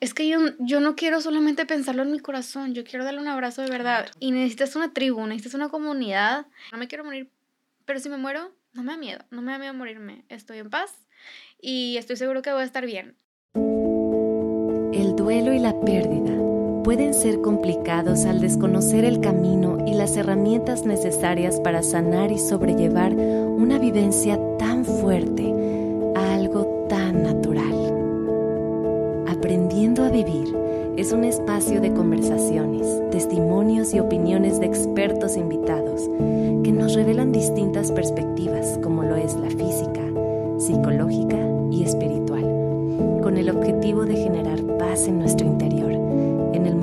Es que yo, yo no quiero solamente pensarlo en mi corazón, yo quiero darle un abrazo de verdad. Y necesitas una tribu, necesitas una comunidad. No me quiero morir, pero si me muero, no me da miedo, no me da miedo morirme. Estoy en paz y estoy seguro que voy a estar bien. El duelo y la pérdida pueden ser complicados al desconocer el camino y las herramientas necesarias para sanar y sobrellevar una vivencia tan fuerte es un espacio de conversaciones, testimonios y opiniones de expertos invitados que nos revelan distintas perspectivas como lo es la física, psicológica y espiritual, con el objetivo de generar paz en nuestro interior en el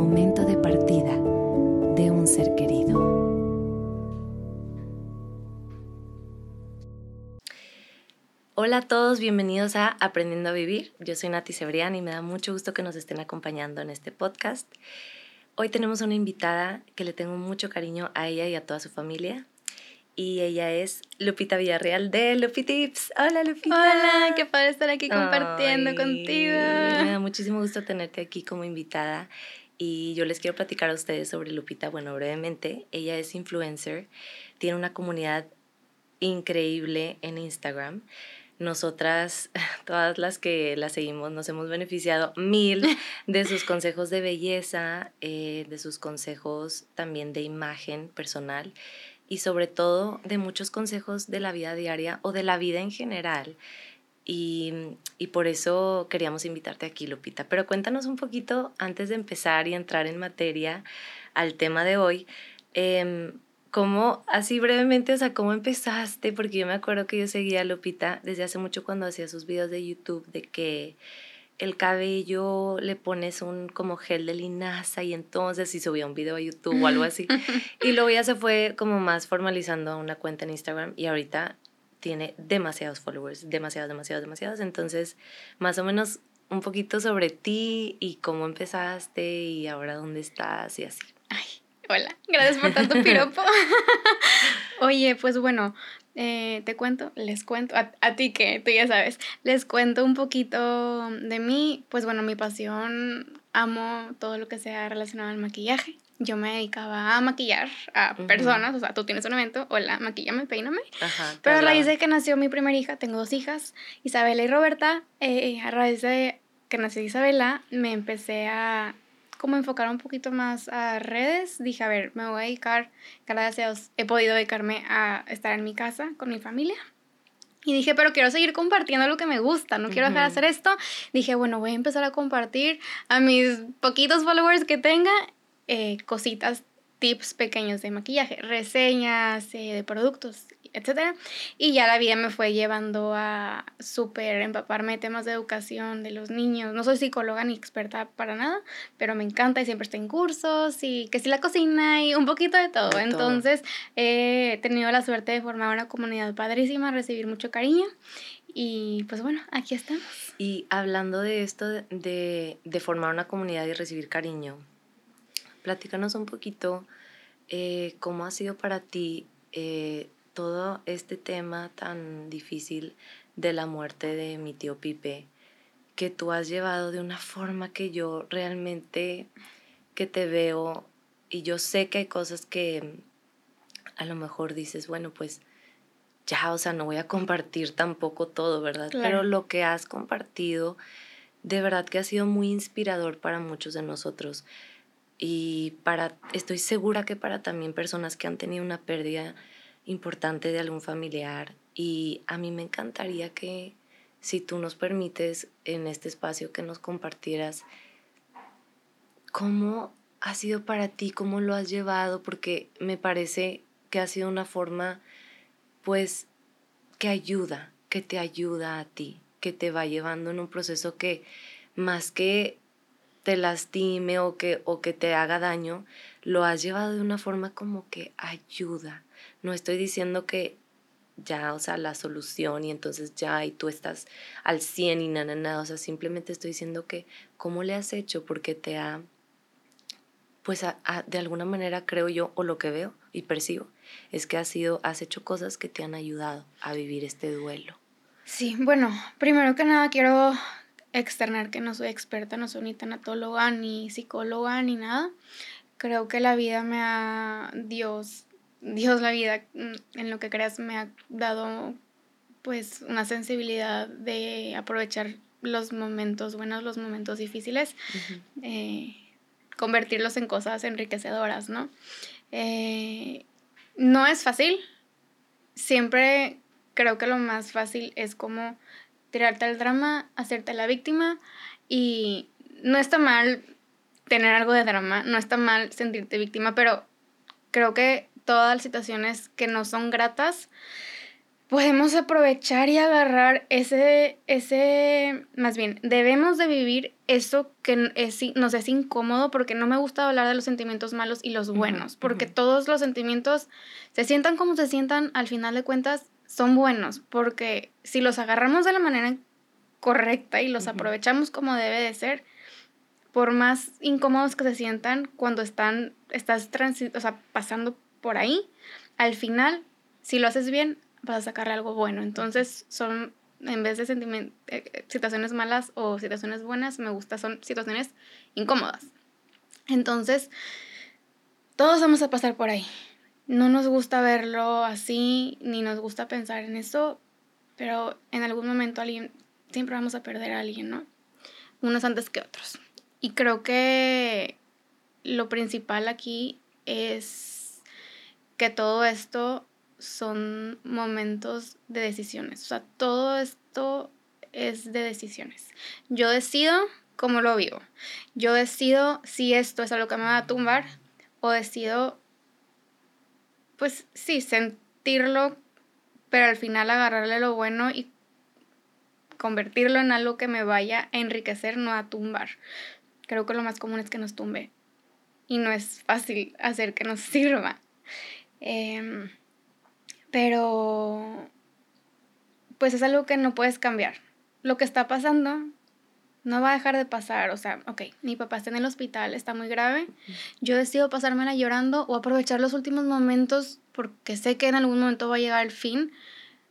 Hola a todos, bienvenidos a Aprendiendo a Vivir. Yo soy Nati Cebrián y me da mucho gusto que nos estén acompañando en este podcast. Hoy tenemos una invitada que le tengo mucho cariño a ella y a toda su familia. Y ella es Lupita Villarreal de Lupitips. Hola Lupita. Hola, qué padre estar aquí compartiendo contigo. Me da muchísimo gusto tenerte aquí como invitada. Y yo les quiero platicar a ustedes sobre Lupita, bueno, brevemente. Ella es influencer, tiene una comunidad increíble en Instagram nosotras, todas las que la seguimos, nos hemos beneficiado mil de sus consejos de belleza, eh, de sus consejos también de imagen personal y sobre todo de muchos consejos de la vida diaria o de la vida en general. Y, y, por eso queríamos invitarte aquí, Lupita. Pero cuéntanos un poquito, antes de empezar y entrar en materia al tema de hoy, eh, ¿Cómo, así brevemente, o sea, cómo empezaste? Porque yo me acuerdo que yo seguía a Lupita desde hace mucho cuando hacía sus videos de YouTube de que el cabello le pones un como gel de linaza y entonces si subía un video a YouTube o algo así. y luego ya se fue como más formalizando una cuenta en Instagram y ahorita tiene demasiados followers, demasiados, demasiados, demasiados. Entonces, más o menos un poquito sobre ti y cómo empezaste y ahora dónde estás y así. Ay, Hola, gracias por tanto piropo. Oye, pues bueno, eh, te cuento, les cuento, a, a, ti que tú ya sabes, les cuento un poquito de mí. Pues bueno, mi pasión, amo todo lo que sea relacionado al maquillaje. Yo me dedicaba a maquillar a personas, o sea, tú tienes un evento, hola, maquillame, peíname. Ajá, Pero a raíz de que nació mi primera hija, tengo dos hijas, Isabela y Roberta, eh, a raíz de que nació Isabela, me empecé a como enfocar un poquito más a redes, dije, a ver, me voy a dedicar, gracias a Dios, he podido dedicarme a estar en mi casa con mi familia. Y dije, pero quiero seguir compartiendo lo que me gusta, no quiero dejar de hacer esto. Dije, bueno, voy a empezar a compartir a mis poquitos followers que tenga eh, cositas, tips pequeños de maquillaje, reseñas eh, de productos etcétera. Y ya la vida me fue llevando a súper empaparme de temas de educación de los niños. No soy psicóloga ni experta para nada, pero me encanta y siempre estoy en cursos y que sí la cocina y un poquito de todo. Entonces he tenido la suerte de formar una comunidad padrísima, recibir mucho cariño. Y pues bueno, aquí estamos. Y hablando de esto, de, de formar una comunidad y recibir cariño, platícanos un poquito eh, cómo ha sido para ti eh, todo este tema tan difícil de la muerte de mi tío Pipe, que tú has llevado de una forma que yo realmente que te veo y yo sé que hay cosas que a lo mejor dices, bueno, pues ya, o sea, no voy a compartir tampoco todo, ¿verdad? Pero lo que has compartido, de verdad que ha sido muy inspirador para muchos de nosotros. Y para, estoy segura que para también personas que han tenido una pérdida importante de algún familiar y a mí me encantaría que si tú nos permites en este espacio que nos compartieras cómo ha sido para ti, cómo lo has llevado, porque me parece que ha sido una forma pues que ayuda, que te ayuda a ti, que te va llevando en un proceso que más que te lastime o que, o que te haga daño, lo has llevado de una forma como que ayuda, no estoy diciendo que ya, o sea, la solución y entonces ya y tú estás al 100 y nada, nada, o sea, simplemente estoy diciendo que cómo le has hecho porque te ha, pues de alguna manera creo yo, o lo que veo y percibo, es que has sido, has hecho cosas que te han ayudado a vivir este duelo. Sí, bueno, primero que nada quiero externar que no soy experta, no soy ni tanatóloga, ni psicóloga, ni nada. Creo que la vida me ha, Dios, Dios la vida, mm, en lo que creas, me ha dado pues una sensibilidad de aprovechar los momentos buenos, los momentos difíciles, eh, convertirlos en cosas enriquecedoras, ¿no? Eh, no es fácil. Siempre creo que lo más fácil es como tirarte al drama, hacerte la víctima y no está mal tener algo de drama, no está mal sentirte víctima, pero creo que todas las situaciones que no son gratas, podemos aprovechar y agarrar ese, ese, más bien, debemos de vivir eso que es, nos es incómodo porque no me gusta hablar de los sentimientos malos y los buenos, porque todos los sentimientos se sientan como se sientan, al final de cuentas son buenos, porque si los agarramos de la manera correcta y los aprovechamos como debe de ser, por más incómodos que se sientan cuando están, estás o sea, pasando por ahí, al final, si lo haces bien, vas a sacarle algo bueno. Entonces, son, en vez de eh, eh, situaciones malas o situaciones buenas, me gusta, son situaciones incómodas. Entonces, todos vamos a pasar por ahí. No nos gusta verlo así, ni nos gusta pensar en eso, pero en algún momento alguien, siempre vamos a perder a alguien, ¿no? Unos antes que otros. Y creo que lo principal aquí es que todo esto son momentos de decisiones. O sea, todo esto es de decisiones. Yo decido cómo lo vivo. Yo decido si esto es algo que me va a tumbar o decido, pues sí, sentirlo, pero al final agarrarle lo bueno y convertirlo en algo que me vaya a enriquecer, no a tumbar. Creo que lo más común es que nos tumbe y no es fácil hacer que nos sirva. Eh, pero, pues es algo que no puedes cambiar. Lo que está pasando no va a dejar de pasar. O sea, ok, mi papá está en el hospital, está muy grave. Yo decido pasármela llorando o aprovechar los últimos momentos porque sé que en algún momento va a llegar el fin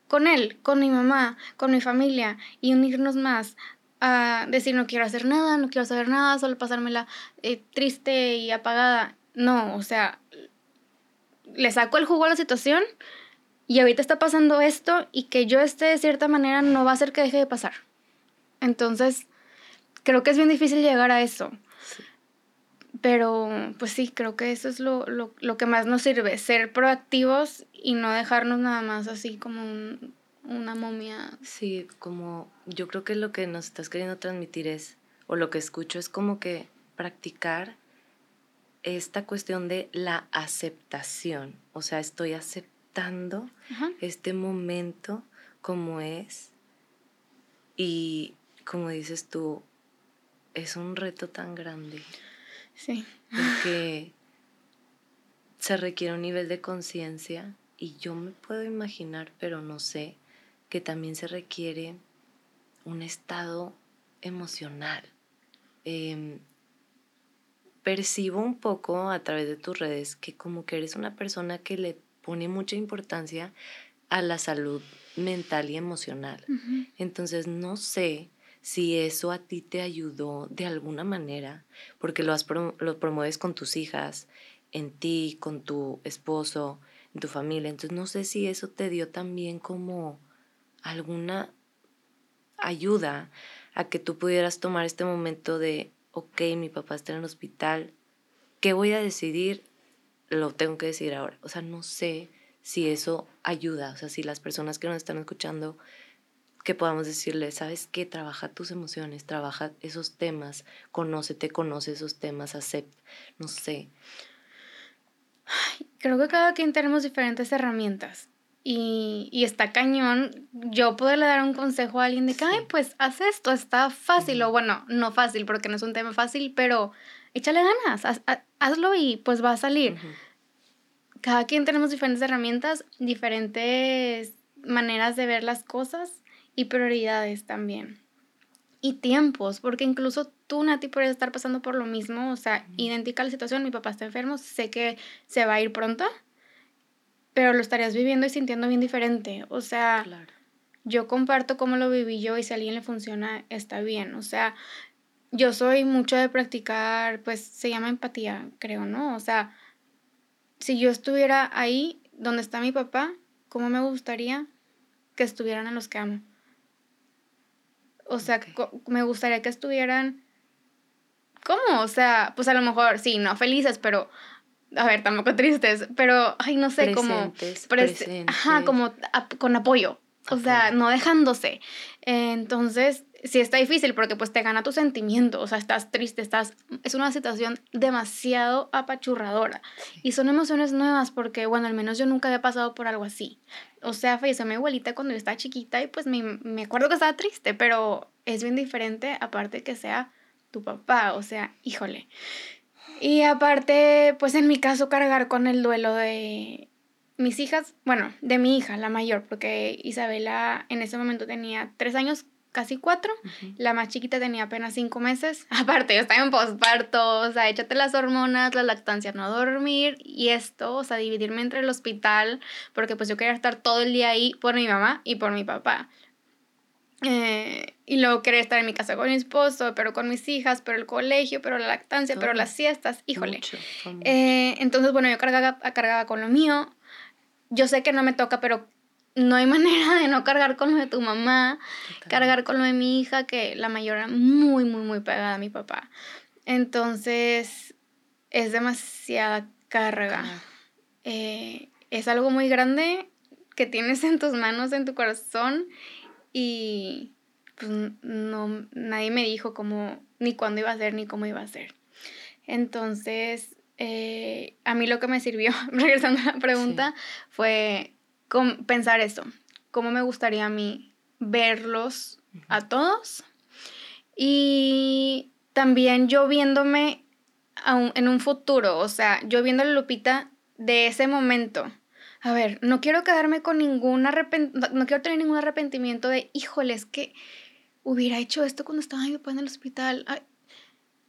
con él, con mi mamá, con mi familia y unirnos más a decir no quiero hacer nada, no quiero saber nada, solo pasármela eh, triste y apagada. No, o sea, le saco el jugo a la situación y ahorita está pasando esto y que yo esté de cierta manera no va a hacer que deje de pasar. Entonces, creo que es bien difícil llegar a eso. Pero, pues sí, creo que eso es lo, que más nos sirve, ser proactivos y no dejarnos nada más así como una momia. Sí, como yo creo que lo que nos estás queriendo transmitir es, o lo que escucho es como que practicar esta cuestión de la aceptación. O sea, estoy aceptando este momento como es. Y como dices tú, es un reto tan grande. Sí. Porque se requiere un nivel de conciencia y yo me puedo imaginar, pero no sé, que también se requiere un estado emocional. Em, percibo un poco a través de tus redes que como que eres una persona que le pone mucha importancia a la salud mental y emocional. Entonces, no sé si eso a ti te ayudó de alguna manera, porque lo, has lo promueves con tus hijas, en ti, con tu esposo, en tu familia. Entonces, no sé si eso te dio también como alguna ayuda a que tú pudieras tomar este momento de, ok, mi papá está en el hospital, ¿qué voy a decidir? lo tengo que decir ahora. O sea, no sé si eso ayuda, o sea, si las personas que nos están escuchando, que podamos decirle, ¿sabes qué? Trabaja tus emociones, trabaja esos temas, conócete, conoce esos temas, acepta, no sé. Creo que cada quien tenemos diferentes herramientas. Y, y, está cañón yo poderle dar un consejo a alguien de que, ay, pues haz esto, está fácil, o bueno, no fácil porque no es un tema fácil, pero échale ganas, hazlo y pues va a salir. Cada quien tenemos diferentes herramientas, diferentes maneras de ver las cosas y prioridades también. Y tiempos, porque incluso tú, Nati, puedes estar pasando por lo mismo, o sea, idéntica la situación, mi papá está enfermo, sé que se va a ir pronto, pero lo estarías viviendo y sintiendo bien diferente, o sea, yo comparto cómo lo viví yo y si a alguien le funciona, está bien. O sea, yo soy mucho de practicar, pues se llama empatía, creo, ¿no? O sea, si yo estuviera ahí donde está mi papá, ¿cómo me gustaría que estuvieran a los que amo? O sea, me gustaría que estuvieran... ¿Cómo? O sea, pues a lo mejor, sí, no felices, pero a ver, tampoco tristes, pero, ay, no sé, como... Presentes. Ajá, como con apoyo. O sea, no dejándose. entonces, sí está difícil porque pues te gana tu sentimiento, o sea, estás triste, estás... Es una situación demasiado apachurradora. Y son emociones nuevas porque, bueno, al menos yo nunca había pasado por algo así. O sea, falleció mi abuelita cuando yo estaba chiquita y pues me, me acuerdo que estaba triste, pero es bien diferente aparte que sea tu papá, o sea, híjole. Y aparte, pues en mi caso, cargar con el duelo de mis hijas, bueno, de mi hija, la mayor, porque Isabela en ese momento tenía tres años, casi cuatro, la más chiquita tenía apenas cinco meses. Aparte, yo estaba en posparto, o sea, échate las hormonas, la lactancia, no dormir y esto, o sea, dividirme entre el hospital, porque pues yo quería estar todo el día ahí por mi mamá y por mi papá. Eh, y luego quería estar en mi casa con mi esposo, pero con mis hijas, pero el colegio, pero la lactancia, pero las siestas, híjole. Eh, entonces, bueno, yo cargaba, cargaba con lo mío. Yo sé que no me toca, pero no hay manera de no cargar con lo de tu mamá, cargar con lo de mi hija, que la mayor era muy, muy, muy pegada a mi papá. Entonces, es demasiada carga. Eh, es algo muy grande que tienes en tus manos, en tu corazón y pues no, nadie me dijo cómo, ni cuándo iba a ser, ni cómo iba a ser. Entonces, eh, a mí lo que me sirvió, regresando a la pregunta, fue pensar esto, cómo me gustaría a mí verlos a todos y también yo viéndome en un futuro, o sea, yo viendo a Lupita de ese momento. A ver, no quiero quedarme con ningún arrepentimiento, no quiero tener ningún arrepentimiento de, híjole, es que hubiera hecho esto cuando estaba mi papá en el hospital,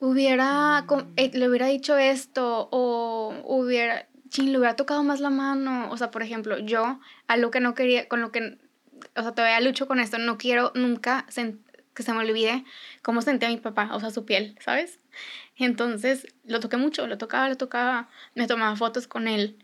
hubiera, eh, le hubiera dicho esto, o hubiera, ching, le hubiera tocado más la mano, o sea, por ejemplo, yo, algo que no quería, con lo que, o sea, todavía lucho con esto, no quiero nunca que se me olvide cómo sentía mi papá, o sea, su piel, ¿sabes? Entonces, lo toqué mucho, lo tocaba, lo tocaba, me tomaba fotos con él,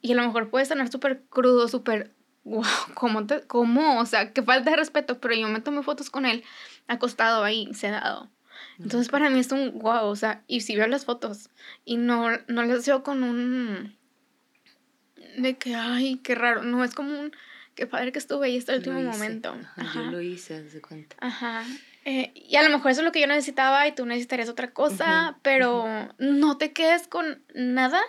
y a lo mejor puede sonar súper crudo, súper, wow, ¿cómo, te, ¿cómo? O sea, que falta de respeto, pero yo me tomé fotos con él acostado ahí, sedado. Entonces para mí es un wow, o sea, y si veo las fotos y no, no las veo con un... de que, ay, qué raro, no, es como un... Qué padre que estuve ahí hasta el último momento. Ajá, Yo lo hice, de cuenta. Ajá. Eh, y a lo mejor eso es lo que yo necesitaba y tú necesitarías otra cosa, pero no te quedes con nada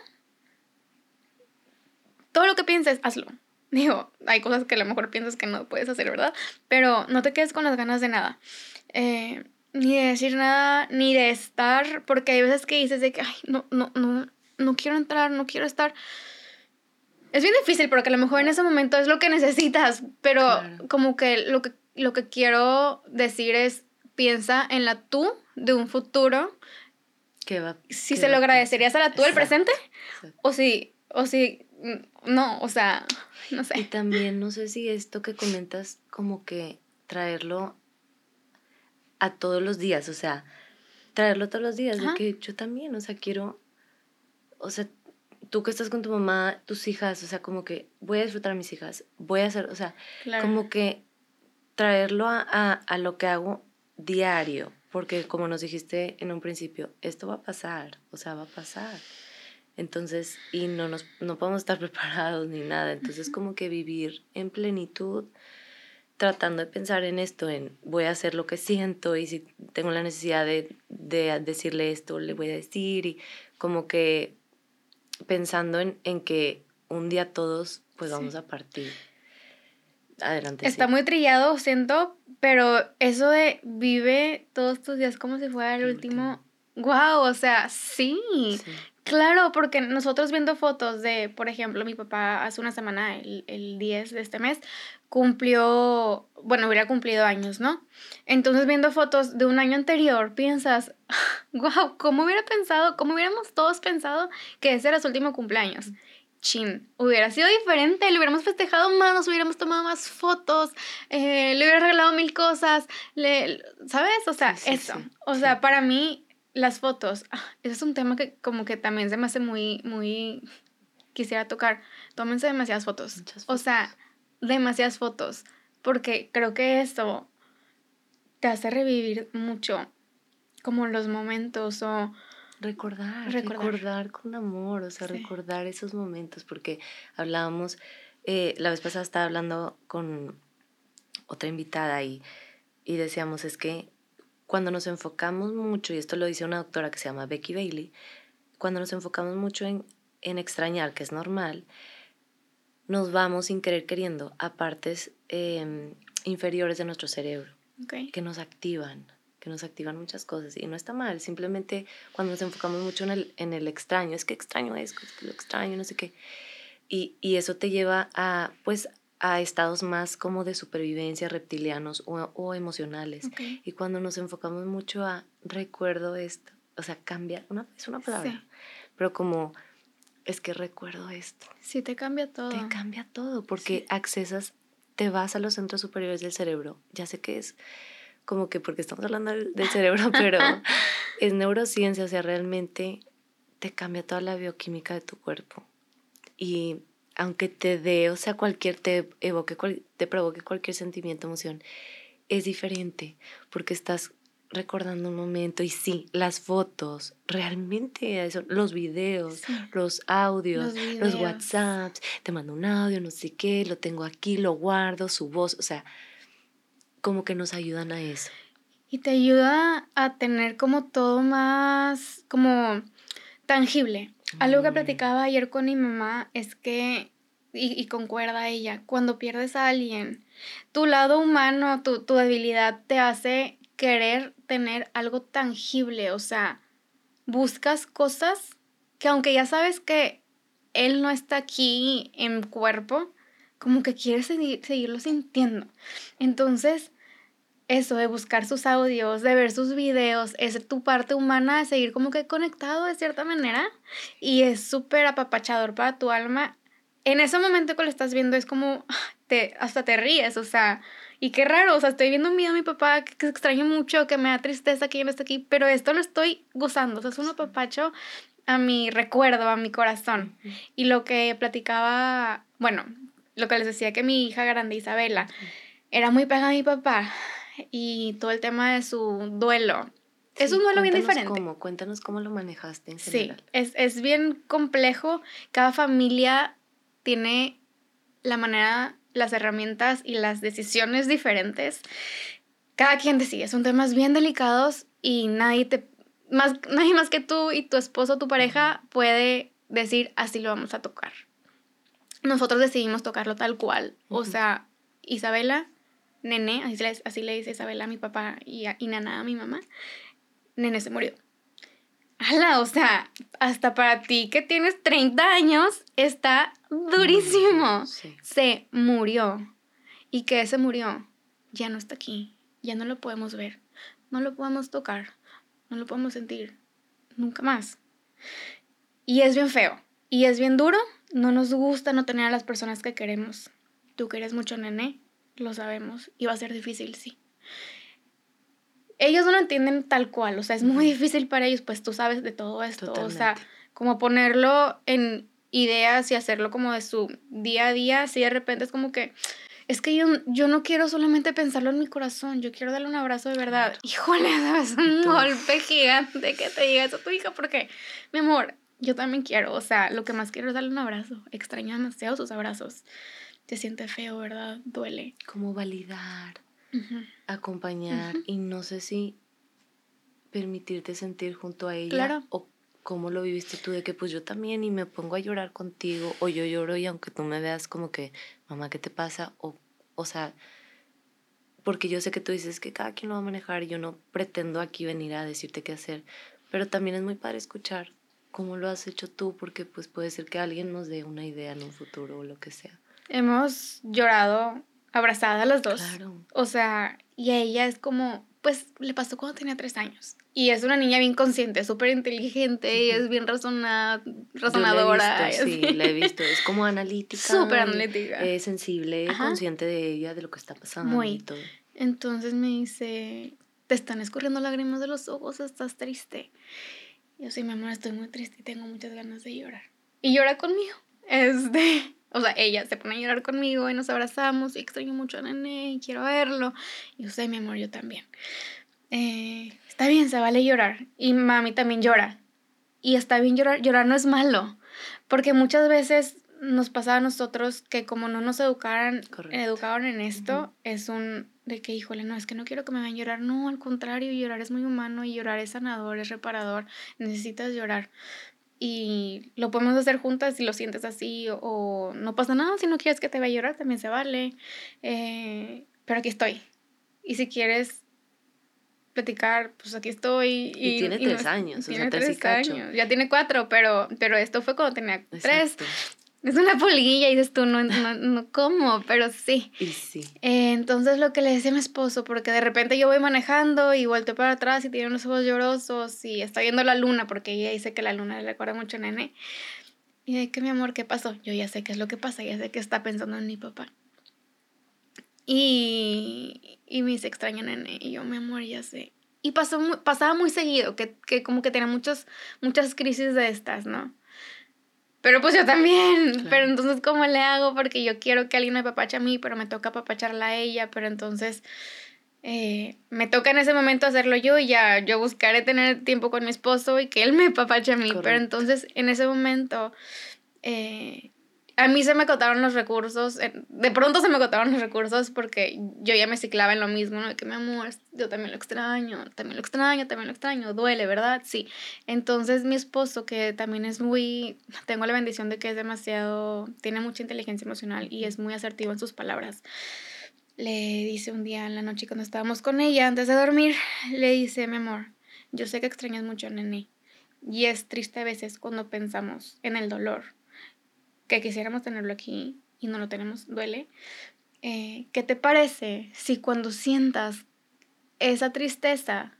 todo lo que pienses, hazlo. Digo, hay cosas que a lo mejor piensas que no puedes hacer, ¿verdad? Pero no te quedes con las ganas de nada. Eh, ni de decir nada, ni de estar, porque hay veces que dices de que, ay, no, no, no, no quiero entrar, no quiero estar. Es bien difícil porque a lo mejor en ese momento es lo que necesitas, pero como que lo, que lo que quiero decir es, piensa en la tú de un futuro. ¿Qué va, si se lo agradecerías a la tú del presente, o si, o si no, o sea, no sé. Y también no sé si esto que comentas como que traerlo a todos los días, o sea, traerlo todos los días, de que yo también, o sea, quiero, o sea, tú que estás con tu mamá, tus hijas, o sea, como que voy a disfrutar a mis hijas, voy a hacer, o sea, como que traerlo a, a, a lo que hago diario, porque como nos dijiste en un principio, esto va a pasar, o sea, va a pasar. Entonces, y no, nos, no podemos estar preparados ni nada. Entonces, como que vivir en plenitud, tratando de pensar en esto, en voy a hacer lo que siento y si tengo la necesidad de, de decirle esto, le voy a decir y como que pensando en, en que un día todos pues vamos a partir. Adelante. Está muy trillado, siento, pero eso de vive todos tus días como si fuera el, último. Wow, o sea, sí. Claro, porque nosotros viendo fotos de, por ejemplo, mi papá hace una semana, el, el 10 de este mes, cumplió, bueno, hubiera cumplido años, ¿no? Entonces viendo fotos de un año anterior, piensas, wow, ¿cómo hubiera pensado, cómo hubiéramos todos pensado que ese era su último cumpleaños? chin, hubiera sido diferente, le hubiéramos festejado más, nos hubiéramos tomado más fotos, eh, le hubiera regalado mil cosas, le, ¿sabes? O sea, eso. o sea, para mí, las fotos, ah, ese es un tema que como que también se me hace muy, muy, quisiera tocar. Tómense demasiadas fotos. fotos. O sea, demasiadas fotos, porque creo que esto te hace revivir mucho como los momentos o Recordar, recordar, con amor, o sea, recordar esos momentos, porque hablábamos, eh, la vez pasada estaba hablando con otra invitada y, y decíamos, es que cuando nos enfocamos mucho, y esto lo dice una doctora que se llama Becky Bailey, cuando nos enfocamos mucho en, en extrañar, que es normal, nos vamos sin querer queriendo a partes em, inferiores de nuestro cerebro, que nos activan que nos activan muchas cosas. Y no está mal, simplemente cuando nos enfocamos mucho en el, en el extraño, es que extraño es, que lo extraño, no sé qué, y, y, eso te lleva a, pues, a estados más como de supervivencia reptilianos o, o emocionales. Y cuando nos enfocamos mucho a recuerdo esto, o sea, cambia, una, es una palabra, pero como es que recuerdo esto. Sí, te cambia todo. Te cambia todo, porque accesas, te vas a los centros superiores del cerebro, ya sé que es como que porque estamos hablando del, cerebro, pero es neurociencia, o sea, realmente te cambia toda la bioquímica de tu cuerpo. Y aunque te dé, o sea, cualquier, te evoque, te provoque cualquier sentimiento, emoción, es diferente porque estás recordando un momento y sí, las fotos, realmente eso, los videos, los audios, los, los WhatsApps, te mando un audio, no sé qué, lo tengo aquí, lo guardo, su voz, o sea, como que nos ayudan a eso. Y te ayuda a tener como todo más, como tangible. Algo que mm. platicaba ayer con mi mamá es que, y, concuerda ella, cuando pierdes a alguien, tu lado humano, tu, tu debilidad te hace querer tener algo tangible, o sea, buscas cosas que aunque ya sabes que él no está aquí en cuerpo, como que quieres seguir, seguirlo sintiendo. Entonces, eso de buscar sus audios, de ver sus videos, es tu parte humana de seguir como que conectado de cierta manera y es súper apapachador para tu alma. En ese momento que lo estás viendo es como, te, hasta te ríes, o sea, y qué raro, o sea, estoy viendo un video de mi papá que, extraño mucho, que me da tristeza que ya no está aquí, pero esto lo estoy gozando, o sea, es un apapacho a mi recuerdo, a mi corazón. Y lo que platicaba, bueno, lo que les decía que mi hija grande Isabela era muy pegada a mi papá y todo el tema de su duelo. es un duelo bien diferente. Cómo, cuéntanos cómo lo manejaste en general. Sí, es, es bien complejo. Cada familia tiene la manera, las herramientas y las decisiones diferentes. Cada quien decide, son temas bien delicados y nadie te más nadie más que tú y tu esposo, tu pareja puede decir así lo vamos a tocar nosotros decidimos tocarlo tal cual. O sea, Isabela, Nene, así le, así le dice Isabela a mi papá y, a, y Nana a mi mamá, Nene se murió. ¡Hala! O sea, hasta para ti que tienes 30 años, está durísimo. Se murió. ¿Y qué se murió? Ya no está aquí. Ya no lo podemos ver. No lo podemos tocar. No lo podemos sentir. Nunca más. Y es bien feo. Y es bien duro no nos gusta no tener a las personas que queremos. Tú quieres mucho nene, lo sabemos, y va a ser difícil, sí. Ellos no lo entienden tal cual, o sea, es muy difícil para ellos, pues tú sabes de todo esto, o sea, como ponerlo en ideas y hacerlo como de su día a día, así de repente es como que, es que yo, yo no quiero solamente pensarlo en mi corazón, yo quiero darle un abrazo de verdad. Híjole, es un golpe gigante que te diga eso a tu hija, porque, mi amor, yo también quiero, o sea, lo que más quiero es darle un abrazo. Extraño demasiado sus abrazos. Se siente feo, ¿verdad? Duele. Como validar, acompañar y no sé si permitirte sentir junto a ella claro. o cómo lo viviste tú de que pues yo también y me pongo a llorar contigo o yo lloro y aunque tú me veas como que mamá qué te pasa o o sea porque yo sé que tú dices que cada quien lo va a manejar y yo no pretendo aquí venir a decirte qué hacer pero también es muy padre escuchar cómo lo has hecho tú, porque pues puede ser que alguien nos dé una idea en un futuro o lo que sea. Hemos llorado abrazadas las dos. O sea, y a ella es como, pues le pasó cuando tenía tres años. Y es una niña bien consciente, súper inteligente, y es bien razonada, razonadora. sí, la he visto. Es como analítica. Súper analítica. Es sensible, consciente de ella, de lo que está pasando. Muy. Y todo. Entonces me dice, te están escurriendo lágrimas de los ojos, estás triste. yo sí, mi amor, estoy muy triste y tengo muchas ganas de llorar. Y llora conmigo. Este, o sea, ella se pone a llorar conmigo y nos abrazamos y extraño mucho a Nene y quiero verlo. Y yo sé, mi amor, yo también. Eh, está bien, se vale llorar. Y mami también llora. Y está bien llorar. Llorar no es malo. Porque muchas veces nos pasa a nosotros que como no nos educaran, educaron en esto, es un de que, híjole, no, es que no quiero que me vean llorar. No, al contrario, llorar es muy humano y llorar es sanador, es reparador. Necesitas llorar y lo podemos hacer juntas si lo sientes así o, no pasa nada, si no quieres que te vaya a llorar también se vale, eh, pero aquí estoy. Y si quieres platicar, pues aquí estoy. Y, tiene tres años, o sea, tres años. Ya tiene cuatro, pero, pero esto fue cuando tenía tres. Es una polilla y dices tú, no, no, no ¿cómo? Pero sí. Y sí. Eh, entonces lo que le decía a mi esposo, porque de repente yo voy manejando y vuelto para atrás y tiene unos ojos llorosos y está viendo la luna, porque ella dice que la luna le recuerda mucho a Nene. Y de que mi amor, ¿qué pasó? Yo ya sé qué es lo que pasa, ya sé que está pensando en mi papá. Y, y me dice, extraña Nene. Y yo, mi amor, ya sé. Y pasó, pasaba muy seguido, que, que como que tenía muchos, muchas crisis de estas, ¿no? Pero pues yo también. Pero entonces, ¿cómo le hago? Porque yo quiero que alguien me papache a mí, pero me toca papacharla a ella. Pero entonces eh, me toca en ese momento hacerlo yo y ya yo buscaré tener tiempo con mi esposo y que él me papache a mí. Pero entonces, en ese momento, eh, a mí se me acotaron los recursos, de pronto se me acotaron los recursos porque yo ya me ciclaba en lo mismo, ¿no? De que mi amor, yo también lo extraño, también lo extraño, también lo extraño, duele, ¿verdad? Sí. Entonces mi esposo, que también es muy, tengo la bendición de que es demasiado, tiene mucha inteligencia emocional y es muy asertivo en sus palabras. Le dice un día en la noche cuando estábamos con ella, antes de dormir, le dice, mi amor, yo sé que extrañas mucho Nene y es triste a veces cuando pensamos en el dolor que quisiéramos tenerlo aquí y no lo tenemos, duele. Eh, ¿Qué te parece si cuando sientas esa tristeza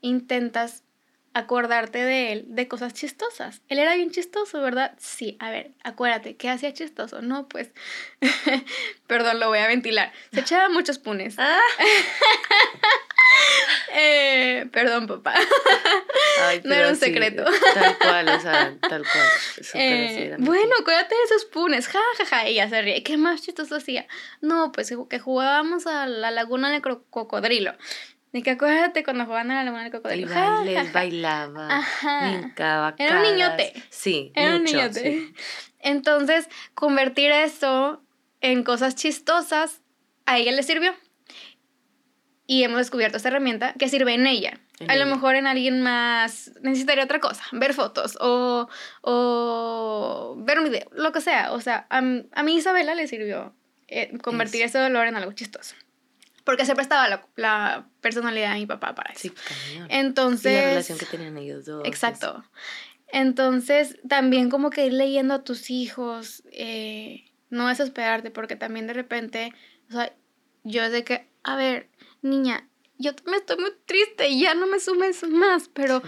intentas acordarte de él, de cosas chistosas. Él era bien chistoso, ¿verdad? Sí, a ver, acuérdate, ¿qué hacía chistoso? No, pues, perdón, lo voy a ventilar. Se echaba muchos punes. Ah. eh, perdón, papá. no era un secreto. tal cual, o sea, tal cual. Eh, bueno, acuérdate de esos punes, ja, ja, ja, ella se ríe. ¿Qué más chistoso hacía? No, pues que jugábamos a la laguna de cocodrilo. De que acuérdate cuando jugaban a la laguna del cocodrilo. Les bailaba, Ajá. Era un niñote. Sí, Era un niñote. Entonces, convertir eso en cosas chistosas, a ella le sirvió. Y hemos descubierto esta herramienta que sirve en ella. a lo mejor en alguien más necesitaría otra cosa, ver fotos o, o ver un video, lo que sea. O sea, a, a mí Isabela le sirvió eh, convertir ese dolor en algo chistoso porque se prestaba la, la, personalidad de mi papá para eso. Sí, Entonces... Y la relación que tenían ellos dos. Exacto. Entonces, también como que ir leyendo a tus hijos, eh, no desesperarte, porque también de repente, o sea, yo sé que, a ver, niña, yo me estoy muy triste y ya no me sumes más, pero,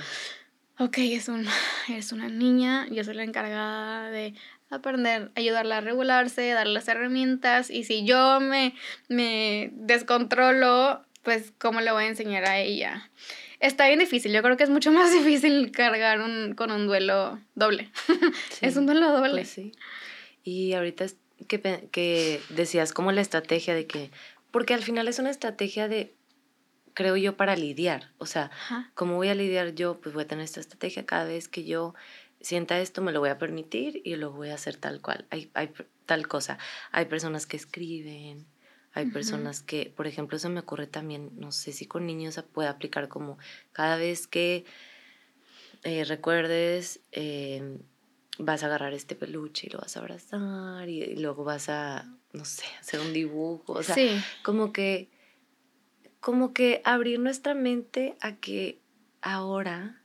ok, es, un, es una niña, yo soy la encargada de aprender, ayudarla a regularse, darle las herramientas y si yo me, me descontrolo, pues cómo le voy a enseñar a ella. Está bien difícil, yo creo que es mucho más difícil cargar un, con un duelo doble. es un duelo doble. Pues sí. Y ahorita que, que decías como la estrategia de que, porque al final es una estrategia de, creo yo, para lidiar. O sea, ¿cómo voy a lidiar yo? Pues voy a tener esta estrategia cada vez que yo sienta esto, me lo voy a permitir y lo voy a hacer tal cual. Hay, hay tal cosa. Hay personas que escriben, hay personas que, por ejemplo, eso me ocurre también, no sé si con niños se puede aplicar como cada vez que eh, recuerdes, em, vas a agarrar este peluche y lo vas a abrazar y, luego vas a, no sé, hacer un dibujo. O sea, como que, como que abrir nuestra mente a que ahora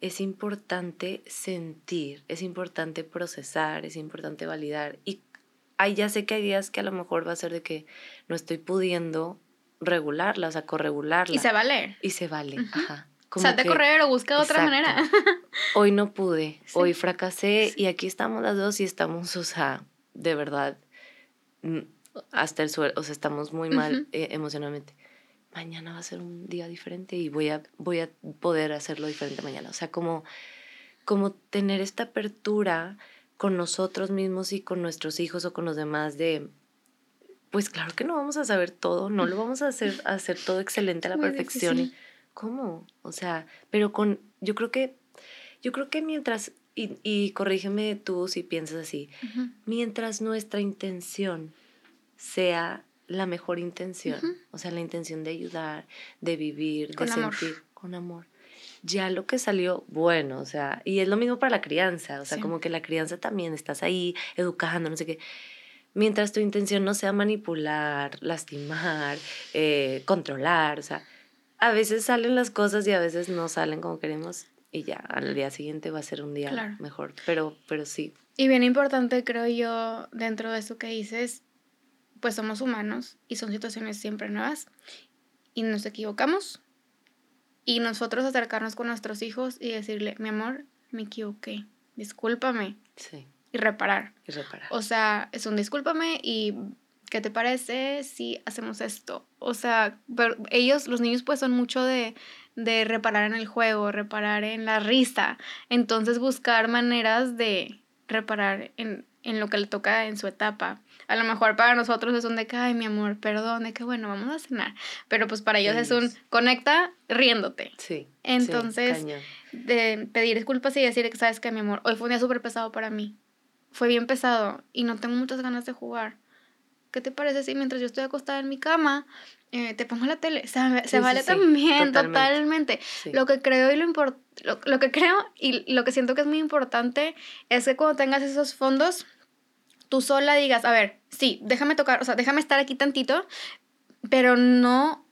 es importante sentir, es importante procesar, es importante validar y ay, ya sé que hay días que a lo mejor va a ser de que no estoy pudiendo regularla, o sea, corregularla. Y se vale. Y se vale, ajá. Salte a correr o busca otra manera. Hoy no pude, hoy fracasé y aquí estamos las dos y estamos, o sea, de verdad, mm, hasta el suelo, o sea, estamos muy mal eh, emocionalmente. Mañana va a ser un día diferente y voy a, voy a poder hacerlo diferente mañana. O sea, como, como tener esta apertura con nosotros mismos y con nuestros hijos o con los demás de, pues claro que no vamos a saber todo, no lo vamos a hacer, hacer todo excelente a la perfección. ¿Cómo? O sea, pero con, yo creo que, yo creo que mientras, y, y corrígeme tú si piensas así, mientras nuestra intención sea la mejor intención, o sea, la intención de ayudar, de vivir, de sentir con amor. Ya lo que salió, bueno, o sea, y es lo mismo para la crianza, o sea, como que la crianza también estás ahí educando, no sé qué. Mientras tu intención no sea manipular, lastimar, eh, controlar, o sea, a veces salen las cosas y a veces no salen como queremos y ya al día siguiente va a ser un día mejor, pero, pero sí. Y bien importante creo yo dentro de eso que dices, pues somos humanos y son situaciones siempre nuevas y nos equivocamos y nosotros acercarnos con nuestros hijos y decirle, mi amor, me equivoqué, discúlpame. Sí. Y reparar. Y reparar. O sea, es un discúlpame y ¿qué te parece si hacemos esto? O sea, pero ellos, los niños pues son mucho de, de reparar en el juego, reparar en la risa, entonces buscar maneras de reparar en, en lo que le toca en su etapa. A lo mejor para nosotros es un de que, ay, mi amor, perdón, de que bueno, vamos a cenar. Pero pues para ellos es un conecta riéndote. Sí. Entonces, de pedir disculpas y decir que, sabes que, mi amor, hoy fue un día súper pesado para mí. Fue bien pesado y no tengo muchas ganas de jugar. ¿Qué te parece si mientras yo estoy acostada en mi cama, eh, te pongo la tele? se vale también, totalmente. Lo que creo y lo, lo, que creo y lo que siento que es muy importante es que cuando tengas esos fondos, tú sola digas, a ver, sí, déjame tocar, o sea, déjame estar aquí tantito, pero no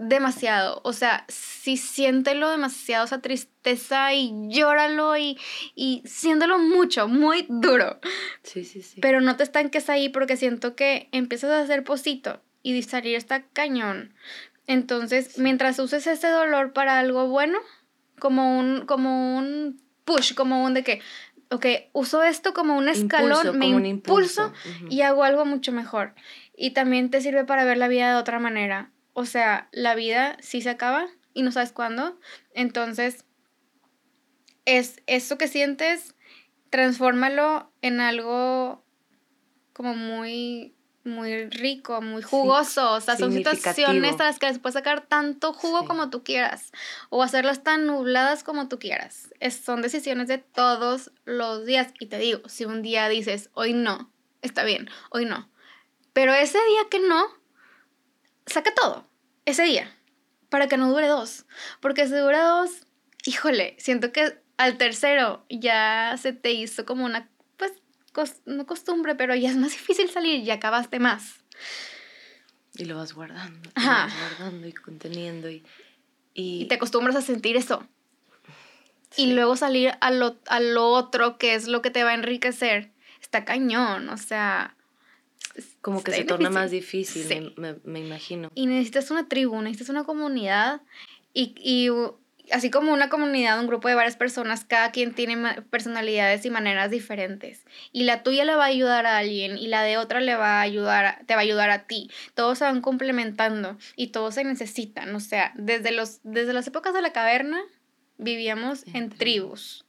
demasiado. O sea, sí siéntelo demasiado esa tristeza y llóralo y, y siéntelo mucho, muy duro. Sí, sí, sí. Pero no te estanques ahí porque siento que empiezas a hacer posito y salir está cañón. Entonces, mientras uses ese dolor para algo bueno, como un, como un push, como un de que, ok, uso esto como un escalón, me impulso, y hago algo mucho mejor. Y también te sirve para ver la vida de otra manera o sea, la vida sí se acaba y no sabes cuándo. Entonces, es eso que sientes, transfórmalo en algo como muy muy rico, muy jugoso, o sea, son situaciones a las que les puedes sacar tanto jugo como tú quieras o hacerlas tan nubladas como tú quieras. Es, son decisiones de todos los días y te digo, si un día dices, hoy no, está bien, hoy no, pero ese día que no, saca todo, ese día, para que no dure dos. Porque si dura dos, híjole, siento que al tercero ya se te hizo como una, pues, no costumbre, pero ya es más difícil salir y acabaste más. Y lo vas guardando, lo vas guardando y conteniendo y, y... te acostumbras a sentir eso. Y luego salir a lo, a lo otro, que es lo que te va a enriquecer, está cañón, o sea, como que se torna más difícil, me, imagino. Y necesitas una tribu, necesitas una comunidad y, y así como una comunidad, un grupo de varias personas, cada quien tiene personalidades y maneras diferentes. Y la tuya le va a ayudar a alguien y la de otra le va a ayudar, te va a ayudar a ti. Todos se van complementando y todos se necesitan. O sea, desde, los, desde las épocas de la caverna vivíamos en tribus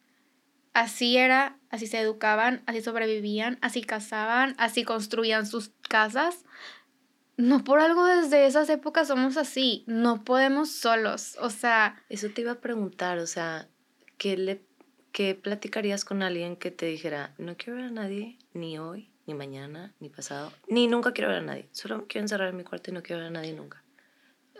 así era, así se educaban, así sobrevivían, así cazaban, así construían sus casas. No por algo desde esas épocas somos así, no podemos solos, o sea... Eso te iba a preguntar, o sea, ¿qué, le, qué platicarías con alguien que te dijera, no quiero ver a nadie, ni hoy, ni mañana, ni pasado, ni nunca quiero ver a nadie, solo quiero encerrar en mi cuarto y no quiero ver a nadie nunca?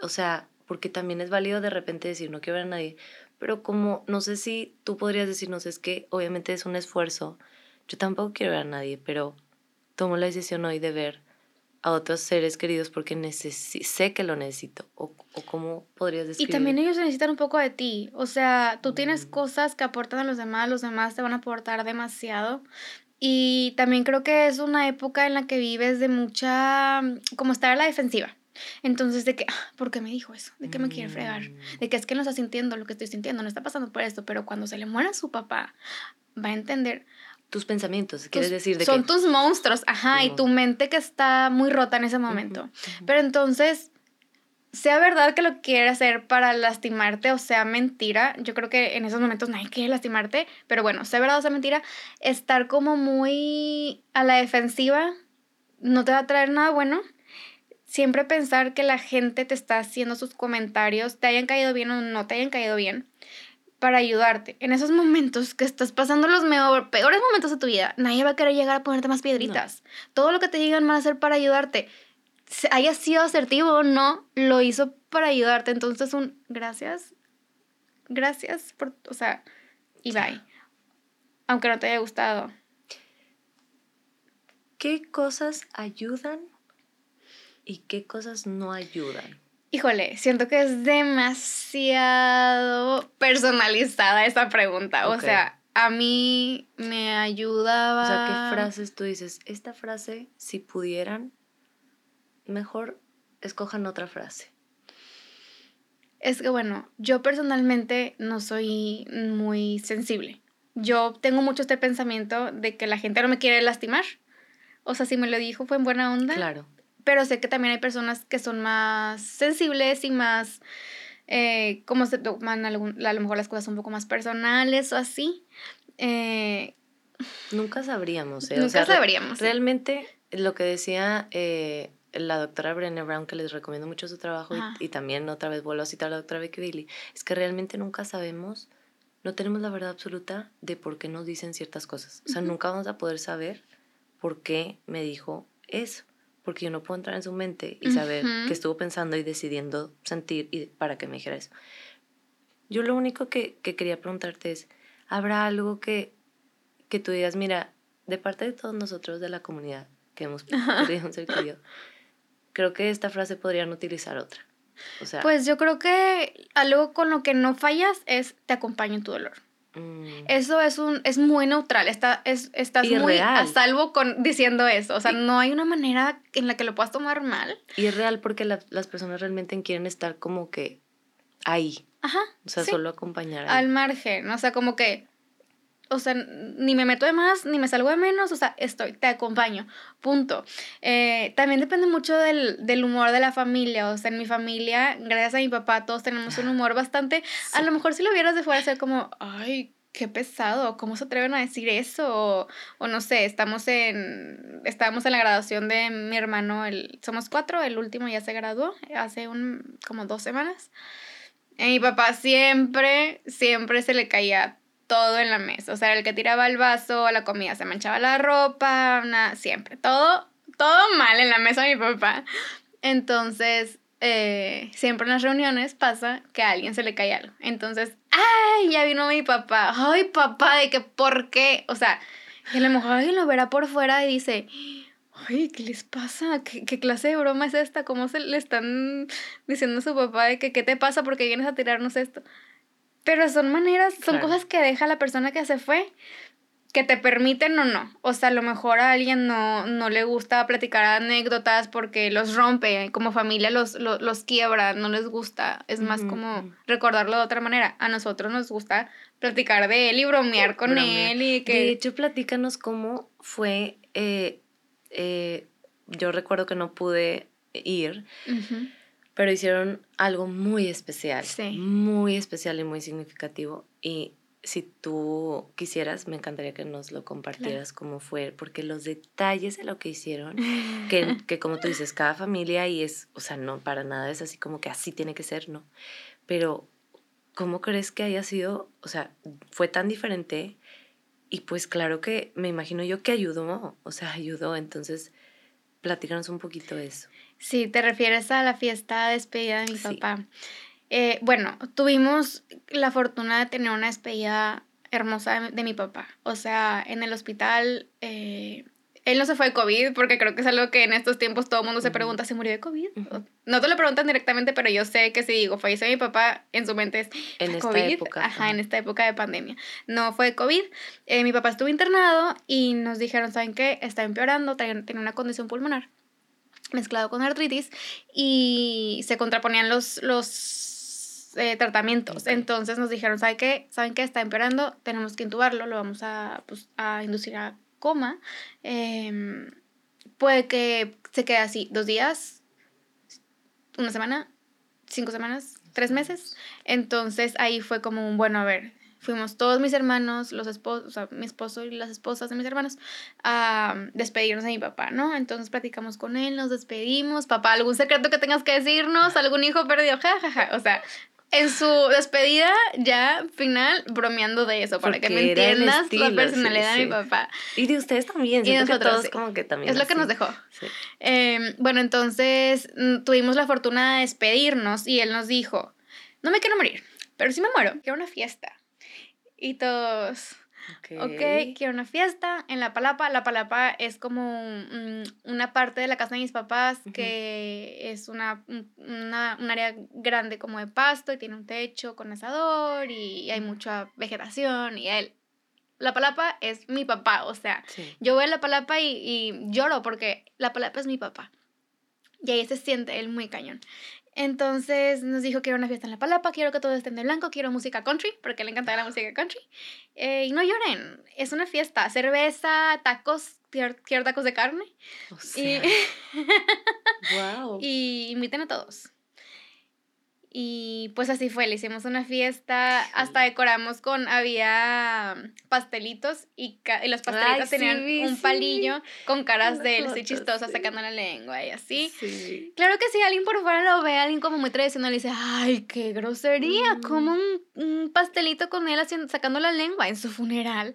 O sea, porque también es válido de repente decir, no quiero ver a nadie, pero como no sé si tú podrías decirnos, es que obviamente es un esfuerzo, yo tampoco quiero ver a nadie, pero tomo la decisión hoy de ver a otros seres queridos porque sé que lo necesito. O, o cómo podrías decir. Y también ellos necesitan un poco de ti. O sea, tú tienes mm. cosas que aportan a los demás, los demás te van a aportar demasiado. Y también creo que es una época en la que vives de mucha, como estar a la defensiva. Entonces, de que, ah, ¿por qué me dijo eso? ¿De qué me quiere fregar? Mm. De que es que no está sintiendo lo que estoy sintiendo, no está pasando por esto, pero cuando se le muera su papá, va a entender. Tus pensamientos, quieres tus- decir de son que... tus monstruos, ajá, y tu mente que está muy rota en ese momento. Pero entonces, sea verdad que lo quiere hacer para lastimarte o sea mentira, yo creo que en esos momentos nadie quiere lastimarte, pero bueno, sea verdad o sea mentira, estar como muy a la defensiva no te va a traer nada bueno. Siempre pensar que la gente te está haciendo sus comentarios, te hayan caído bien o no te hayan caído bien, para ayudarte. En esos momentos que estás pasando los mejor- peores momentos de tu vida, nadie va a querer llegar a ponerte más piedritas. Todo lo que te digan van a ser para ayudarte se- haya sido asertivo o no, lo hizo para ayudarte. Entonces, un gracias. Gracias por, o sea, y bye. Aunque no te haya gustado. ¿Qué cosas ayudan y qué cosas no ayudan? Híjole, siento que es demasiado personalizada esa pregunta. O sea, a mí me ayudaba. O sea, ¿qué frases tú dices? Esta frase, si pudieran, mejor escojan otra frase. Es que bueno, yo personalmente no soy muy sensible. Yo tengo mucho este pensamiento de que la gente no me quiere lastimar. O sea, si me lo dijo fue en buena onda. Claro. Pero sé que también hay personas que son más sensibles y más, eh, como se toman algún- a lo mejor las cosas un poco más personales o así. Eh, Nunca sabríamos, ¿eh? O nunca re- sabríamos. Realmente, lo que decía eh, la doctora Brené Brown, que les recomiendo mucho su trabajo, y, también otra vez vuelvo a citar a la doctora Becky Bailey, es que realmente nunca sabemos, no tenemos la verdad absoluta de por qué nos dicen ciertas cosas. O sea, nunca vamos a poder saber por qué me dijo eso. Porque yo no puedo entrar en su mente y saber Ujú. qué estuvo pensando y decidiendo sentir y para que me dijera eso. Yo lo único que, que quería preguntarte es, ¿habrá algo que, que tú digas, mira, de parte de todos nosotros de la comunidad que hemos perdido un ser querido, creo que esta frase podrían utilizar otra? O sea, Pues yo creo que algo con lo que no fallas es te acompaño en tu dolor. Mm, Eso es un es muy neutral, está, es, estás muy a salvo con diciendo eso. O sea, Y- no hay una manera en la que lo puedas tomar mal. y es real porque la- las personas realmente quieren estar como que ahí, Ajá. o sea, sí. solo acompañar. al margen, o sea, como que, o sea, ni me meto de más, ni me salgo de menos, o sea, estoy, te acompaño, punto. Eh, también depende mucho del, del humor de la familia, o sea, en mi familia, gracias a mi papá, todos tenemos un humor bastante, a lo mejor si lo vieras de fuera, ser como, ay, qué pesado, ¿cómo se atreven a decir eso? O, o no sé, estamos en, estábamos en la graduación de mi hermano, el, somos cuatro, el último ya se graduó hace un, como dos semanas. A mi papá siempre, siempre se le caía todo en la mesa. O sea, el que tiraba el vaso, la comida, se manchaba la ropa, nada, siempre. Todo, todo mal en la mesa de mi papá. Entonces, eh, siempre en las reuniones pasa que a alguien se le cae algo. Entonces, ¡ay! Ya vino mi papá. ¡Ay, papá! ¿De que por qué? O sea, y a lo mejor alguien lo verá por fuera y dice, Ay, ¿qué les pasa? ¿Qué, qué clase de broma es esta? ¿Cómo se le están diciendo a su papá de que qué te pasa porque vienes a tirarnos esto? Pero son maneras, son Claro. cosas que deja la persona que se fue, que te permiten o no. O sea, a lo mejor a alguien no, no le gusta platicar anécdotas porque los rompe, como familia los, los, los quiebra, no les gusta. Es más como recordarlo de otra manera. A nosotros nos gusta platicar de él y bromear con Bromear. él y que... De hecho, platícanos cómo fue. eh, eh, yo recuerdo que no pude ir. Pero hicieron algo muy especial. Sí. Muy especial y muy significativo. Y si tú quisieras, me encantaría que nos lo compartieras cómo fue, porque los detalles de lo que hicieron, que, que como tú dices, cada familia y es, o sea, no, para nada es así como que así tiene que ser, ¿no? Pero, ¿cómo crees que haya sido? O sea, fue tan diferente y pues claro que me imagino yo que ayudó, o sea, ayudó, entonces platícanos un poquito de eso. Sí, te refieres a la fiesta de despedida de mi Sí. papá. Eh, bueno, tuvimos la fortuna de tener una despedida hermosa de, de mi papá. O sea, en el hospital, eh, Él no se fue de COVID porque creo que es algo que en estos tiempos todo el mundo se pregunta, ¿se murió de COVID? No te lo preguntan directamente, pero yo sé que si digo, falleció mi papá, en su mente es En esta COVID. época, Ajá, en esta época de pandemia. No fue de COVID. Eh, mi papá estuvo internado y nos dijeron, ¿saben qué? Está empeorando, tenía una condición pulmonar mezclado con artritis y se contraponían los, los eh, tratamientos. Entonces nos dijeron, ¿saben qué? ¿Saben qué? Está empeorando, tenemos que intubarlo, lo vamos a, pues, a inducir a coma. Em, puede que se quede así dos días, una semana, cinco semanas, tres meses. Entonces ahí fue como un, bueno, a ver, fuimos todos mis hermanos, los esposos, o sea, mi esposo y las esposas de mis hermanos, a despedirnos de mi papá, ¿no? Entonces platicamos con él, nos despedimos, papá, ¿algún secreto que tengas que decirnos? ¿Algún hijo perdido? Ja, ja, ja. O sea, en su despedida ya final bromeando de eso, para que me entiendas estilo, la sí, personalidad de mi sí. papá. Y de ustedes también, Y que nosotros, todos sí. como que también Es lo que nos dejó. Sí. Eh, bueno, entonces mm, tuvimos la fortuna de despedirnos y él nos dijo, no me quiero morir, pero si me muero, quiero una fiesta. Y todos, ok, quiero una fiesta en La Palapa. La Palapa es como mm, una parte de la casa de mis papás que es una, un- una, un área grande como de pasto y tiene un techo con asador y hay mucha vegetación y él... La Palapa es mi papá, o sea, Sí. yo voy a la palapa y, y lloro porque la palapa es mi papá. Y ahí se siente él muy cañón. Entonces nos dijo que era una fiesta en la palapa, quiero que todos estén de blanco, quiero música country, porque le encanta la música country. Eh, y no lloren, es una fiesta, cerveza, tacos, quiero, tacos de carne. O Y, wow. y inviten a todos. Y pues así fue, le hicimos una fiesta, hasta decoramos con, había pastelitos y, ca- y los pastelitos Ay, tenían un sí. palillo con caras de él, así chistosas, sí. sacando la lengua y así. Sí. Claro que si alguien por fuera lo ve, alguien como muy tradicional, y dice, ay, qué grosería, Mm. como un, un pastelito con él haciendo, sacando la lengua en su funeral.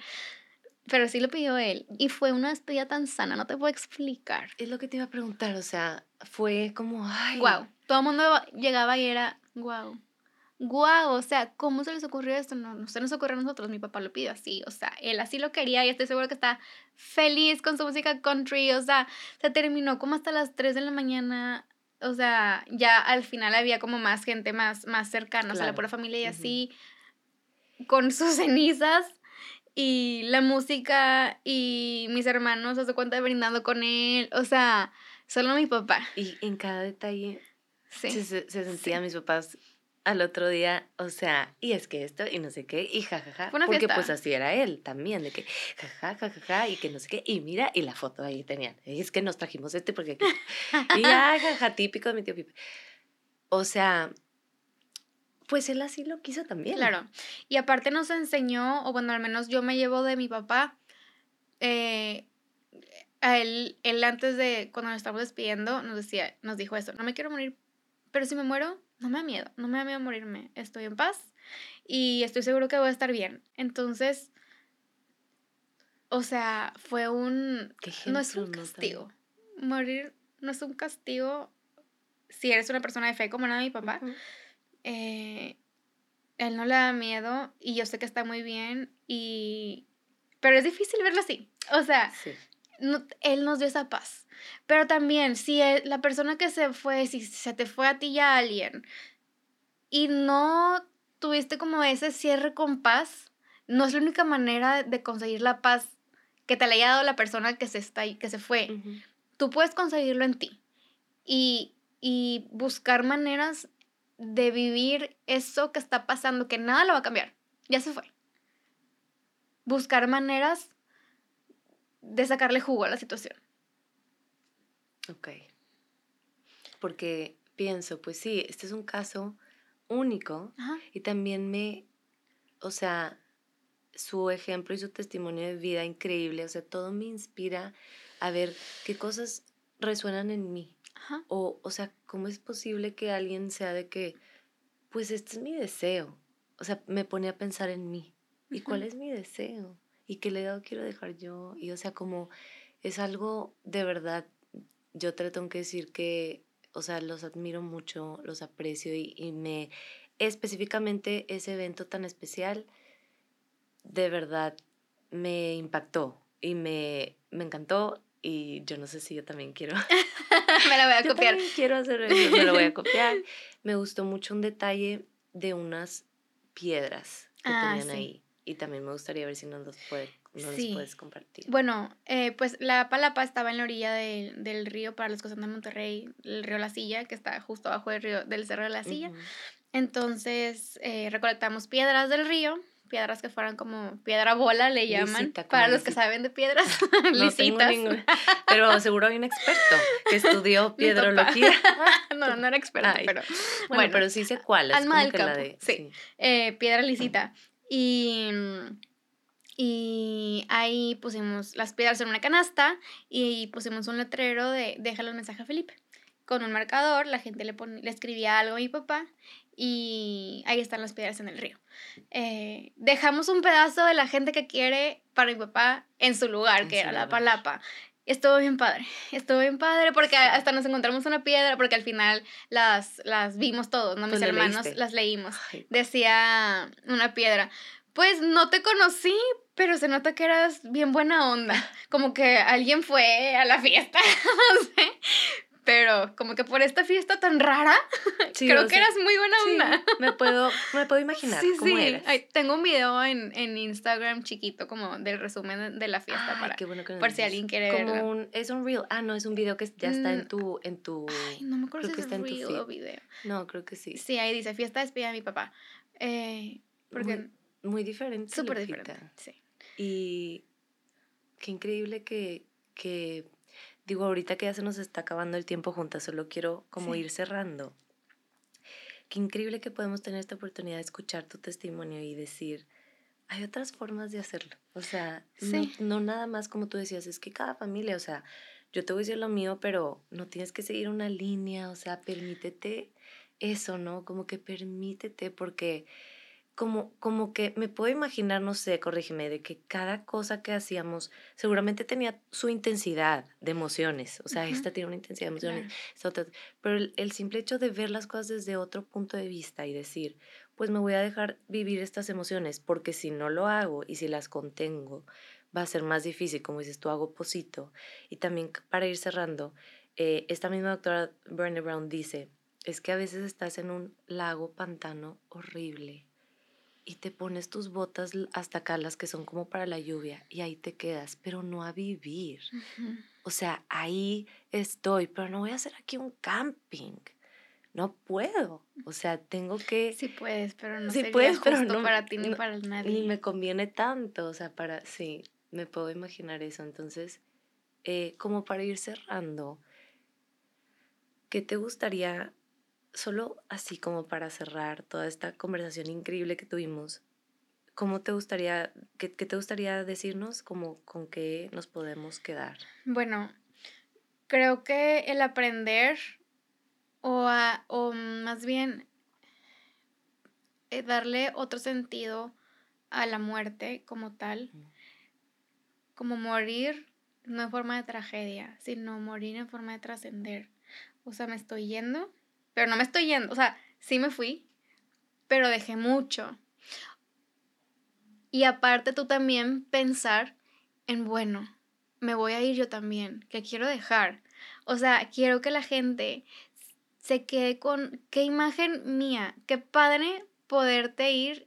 Pero sí lo pidió él. Y fue una despedida tan sana, no te puedo explicar. Es lo que te iba a preguntar, o sea, fue como, ay. Wow. Todo el mundo llegaba y era, wow. Wow, o sea, ¿cómo se les ocurrió esto? No, no se nos ocurrió a nosotros, mi papá lo pidió así, o sea, él así lo quería y estoy seguro que está feliz con su música country, o sea, se terminó como hasta las 3 de la mañana, o sea, ya al final había como más gente más, más cercana, o sea, la pura familia y así, con sus cenizas y la música y mis hermanos, se cuenta brindando con él, o sea, solo mi papá, Y en cada detalle sí. se, se, se sentían mis papás al otro día, o sea, y es que esto, y no sé qué, y jajaja. Fue una porque fiesta. pues así era él también, de que jajaja, jajaja, y que no sé qué, y mira, y la foto ahí tenían. "Y Es que nos trajimos este porque aquí. y ay, jaja, típico de mi tío Pipe. O sea, pues él así lo quiso también. Claro. Y aparte nos enseñó, o bueno, al menos yo me llevo de mi papá, eh, a él, él antes de, cuando nos estábamos despidiendo, nos decía, nos dijo eso, no me quiero morir, pero si me muero, no me da miedo, no me da miedo morirme, estoy en paz y estoy seguro que voy a estar bien. Entonces, o sea, fue un, no es un ¿no? castigo. Morir no es un castigo si eres una persona de fe como era mi papá eh, él no le da miedo y yo sé que está muy bien y pero es difícil verlo así o sea Sí. No- él nos dio esa paz. Pero también si él- la persona que se fue si se te fue a ti ya alguien y no tuviste como ese cierre con paz no es la única manera de conseguir la paz que te la haya dado la persona que se está que se fue. Tú puedes conseguirlo en ti y, y buscar maneras de vivir eso que está pasando, que nada lo va a cambiar, ya se fue. Buscar maneras de sacarle jugo a la situación. Ok. Porque pienso, pues sí, este es un caso único Ajá. y también me, o sea, su ejemplo y su testimonio de vida increíble, o sea, todo me inspira a ver qué cosas resuenan en mí. Ajá. O, o sea, ¿cómo es posible que alguien sea de que, pues este es mi deseo? O sea, me pone a pensar en mí. ¿Y cuál es mi deseo? ¿Y qué legado quiero dejar yo? Y o sea, como es algo de verdad, yo te tengo que decir que, o sea, los admiro mucho, los aprecio y, y me, específicamente ese evento tan especial, de verdad me impactó y me, me encantó y yo no sé si yo también quiero. me la voy a Yo copiar. quiero hacer eso, me lo voy a copiar. Me gustó mucho un detalle de unas piedras que Ah, tenían sí. ahí. Y también me gustaría ver si nos los, puede, nos Sí. los puedes compartir. Bueno, eh, pues la palapa estaba en la orilla del- del río para los que son de Monterrey, el río La Silla, que está justo abajo del río del Cerro de la Silla. Entonces eh, recolectamos piedras del río, piedras que fueran como piedra bola, le llaman, Lisita, como para los que saben de piedras, No lisitas. Pero seguro hay un experto que estudió piedrología. no, no era experto, Ay, pero Bueno, bueno, pero sí sé cuál. Es alma del que la campo, de. sí. eh, piedra lisita. Y, y ahí pusimos las piedras en una canasta y pusimos un letrero de déjale el mensaje a Felipe. Con un marcador, la gente le, pon- le escribía algo a mi papá y ahí están las piedras en el río. Eh, dejamos un pedazo de la gente que quiere para mi papá en su lugar, En que su era la palapa. Estuvo bien padre, estuvo bien padre porque hasta nos encontramos una piedra porque al final las, las vimos todos, ¿no? Mis hermanos leíste. las leímos. Decía una piedra, pues no te conocí, pero se nota que eras bien buena onda, como que alguien fue a la fiesta, no sé, pero como que por esta fiesta tan rara, sí, creo que sea, eras muy buena sí, onda. me puedo, me puedo imaginar Sí, cómo sí. eres. Ay, tengo un video en, en Instagram chiquito como del resumen de- la fiesta Ay, para qué bueno que nos por si alguien quiere Como verlo. un, es un reel. Ah, no, es un video que ya está en Mm. tu, en tu. Ay, no me acuerdo creo que si es está en tu reel o video. No, creo que sí. Sí, ahí dice fiesta despedida de mi papá. Eh, porque Muy, muy diferente. súper diferente. Sí. Y qué increíble que, que, digo, ahorita que ya se nos está acabando el tiempo juntas, solo quiero como Sí. ir cerrando. Qué increíble que podemos tener esta oportunidad de escuchar tu testimonio y decir, hay otras formas de hacerlo. O sea, no- no, nada más como tú decías, es que cada familia, o sea, yo te voy a decir lo mío, pero no tienes que seguir una línea, o sea, permítete eso, ¿no? Como que permítete, porque como, como que me puedo imaginar, no sé, corrígeme, de que cada cosa que hacíamos seguramente tenía su intensidad de emociones. O sea, Ujú. esta tiene una intensidad de emociones, Claro. otra. Pero el, el simple hecho de ver las cosas desde otro punto de vista y decir, pues me voy a dejar vivir estas emociones, porque si no lo hago y si las contengo, va a ser más difícil, como dices tú, hago posito. Y también para ir cerrando, eh, esta misma doctora Brené Brown dice, es que a veces estás en un lago pantano horrible y te pones tus botas hasta acá, las que son como para la lluvia, y ahí te quedas, pero no a vivir. O sea, ahí estoy, pero no voy a hacer aquí un camping. No puedo. O sea, tengo que... Sí puedes, pero no Sí sería puedes, pero justo no- para ti ni para nadie. Ni me conviene tanto. O sea, para... Sí, me puedo imaginar eso. Entonces, eh, como para ir cerrando, ¿qué te gustaría, solo así como para cerrar toda esta conversación increíble que tuvimos, ¿cómo te gustaría, qué, qué te gustaría decirnos? Como con qué nos podemos quedar. Bueno, creo que el aprender o, a- o más bien eh, darle otro sentido a la muerte como tal, como morir no en forma de tragedia, sino morir en forma de trascender. O sea, me estoy yendo, pero no me estoy yendo, o sea, sí me fui, pero dejé mucho. Y aparte tú también pensar en, bueno, me voy a ir yo también, que quiero dejar. O sea, quiero que la gente se quede con qué imagen mía, qué padre poderte ir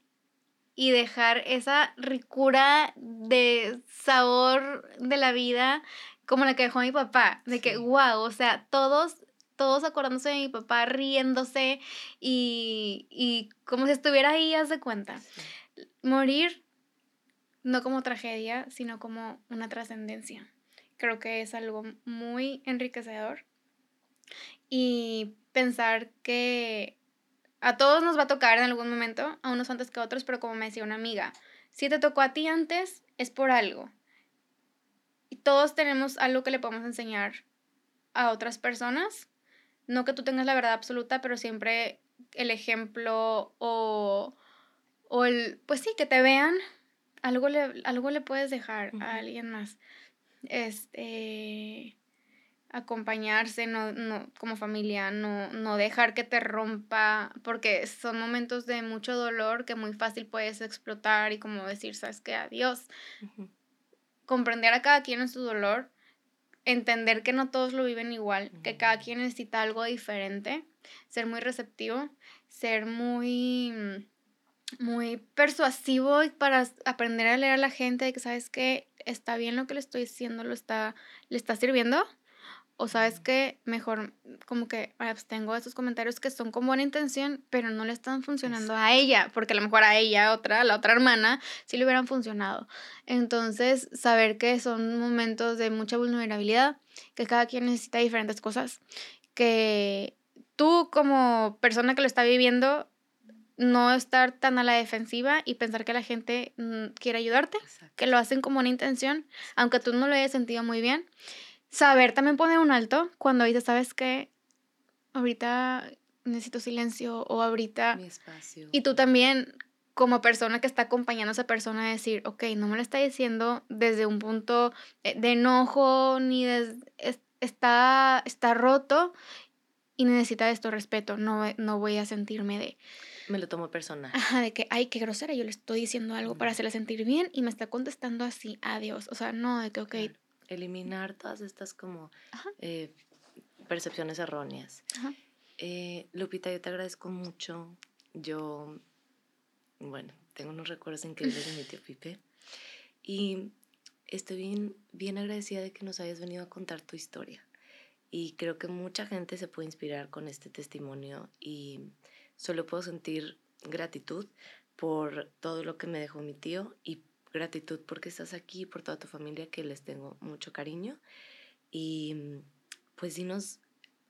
y dejar esa ricura de sabor de la vida como la que dejó mi papá, de que wow, o sea, todos todos acordándose de mi papá, riéndose y, y como si estuviera ahí, haz de cuenta. Morir no como tragedia, sino como una trascendencia. Creo que es algo muy enriquecedor. Y pensar que a todos nos va a tocar en algún momento, a unos antes que a otros, pero como me decía una amiga, si te tocó a ti antes, es por algo. Y todos tenemos algo que le podemos enseñar a otras personas. No que tú tengas la verdad absoluta, pero siempre el ejemplo o, o el, pues sí, que te vean, algo le, algo le puedes dejar a alguien más. Este, acompañarse, no, no, como familia, no, no dejar que te rompa, porque son momentos de mucho dolor que muy fácil puedes explotar y como decir, sabes qué, adiós. Comprender a cada quien en su dolor entender que no todos lo viven igual, que cada quien necesita algo diferente, ser muy receptivo, ser muy muy persuasivo para aprender a leer a la gente de que sabes que está bien lo que le estoy diciendo, lo está, le está sirviendo. O sabes que mejor como que pues, tengo esos comentarios que son con buena intención, pero no le están funcionando a ella, porque a lo mejor a ella, otra, la otra hermana, sí le hubieran funcionado. Entonces, saber que son momentos de mucha vulnerabilidad, que cada quien necesita diferentes cosas, que tú como persona que lo está viviendo no estar tan a la defensiva y pensar que la gente mm, quiere ayudarte, que lo hacen como una intención, aunque tú no lo hayas sentido muy bien. Saber también poner un alto cuando dices, sabes que ahorita necesito silencio o ahorita... Mi espacio. Y tú también, como persona que está acompañando a esa persona, decir, ok, no me lo está diciendo desde un punto eh, de enojo ni de... Está, está roto y necesita esto respeto, no, no voy a sentirme de me lo tomo personal. Ajá, de que, ay, qué grosera, yo le estoy diciendo algo para hacerle sentir bien y me está contestando así, adiós. O sea, no, de que, ok. Eliminar todas estas como eh, percepciones erróneas. Eh, Lupita, yo te agradezco mucho. Yo, bueno, tengo unos recuerdos increíbles de mi tío Pipe. Y estoy bien, bien agradecida de que nos hayas venido a contar tu historia. Y creo que mucha gente se puede inspirar con este testimonio y solo puedo sentir gratitud por todo lo que me dejó mi tío y gratitud porque estás aquí, por toda tu familia que les tengo mucho cariño. Y pues dinos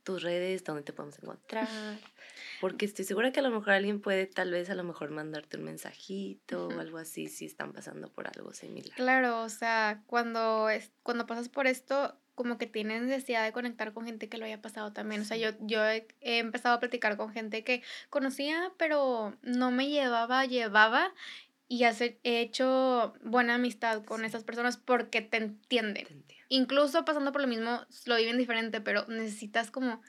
tus redes, dónde te podemos encontrar, porque estoy segura que a lo mejor alguien puede tal vez a lo mejor mandarte un mensajito o algo así si están pasando por algo similar. Claro, o sea, cuando, es, cuando pasas por esto, como que tienes necesidad de conectar con gente que lo haya pasado también. O sea, yo, yo he, empezado a platicar con gente que conocía, pero no me llevaba, llevaba. Y he hecho buena amistad con esas personas porque te entienden. Incluso pasando por lo mismo, lo viven diferente, pero necesitas como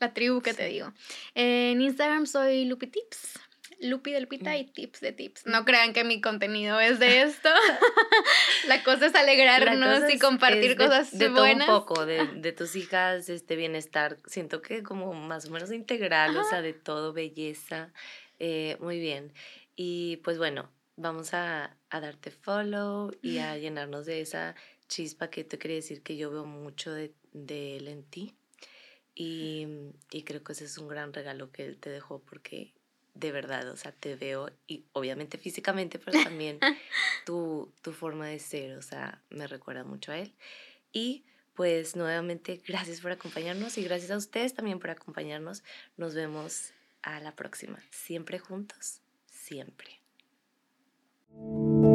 la tribu que te digo. En Instagram soy Lupitips. Lupi del Pita y mm. tips de tips. No crean que mi contenido es de esto. la cosa es alegrarnos y compartir cosas de buenas. Todo un poco, de, de, tus hijas, este bienestar. Siento que como más o menos integral, o sea, de todo, belleza. Eh, muy bien. Y pues bueno, vamos a, a, darte follow y a llenarnos de esa chispa que te quería decir que yo veo mucho de, de él en ti. Y, y creo que ese es un gran regalo que él te dejó porque de verdad, o sea, te veo y obviamente físicamente, pero también tu, tu forma de ser, o sea, me recuerda mucho a él. Y pues nuevamente, gracias por acompañarnos y gracias a ustedes también por acompañarnos. Nos vemos a la próxima. Siempre juntos, siempre. Thank you.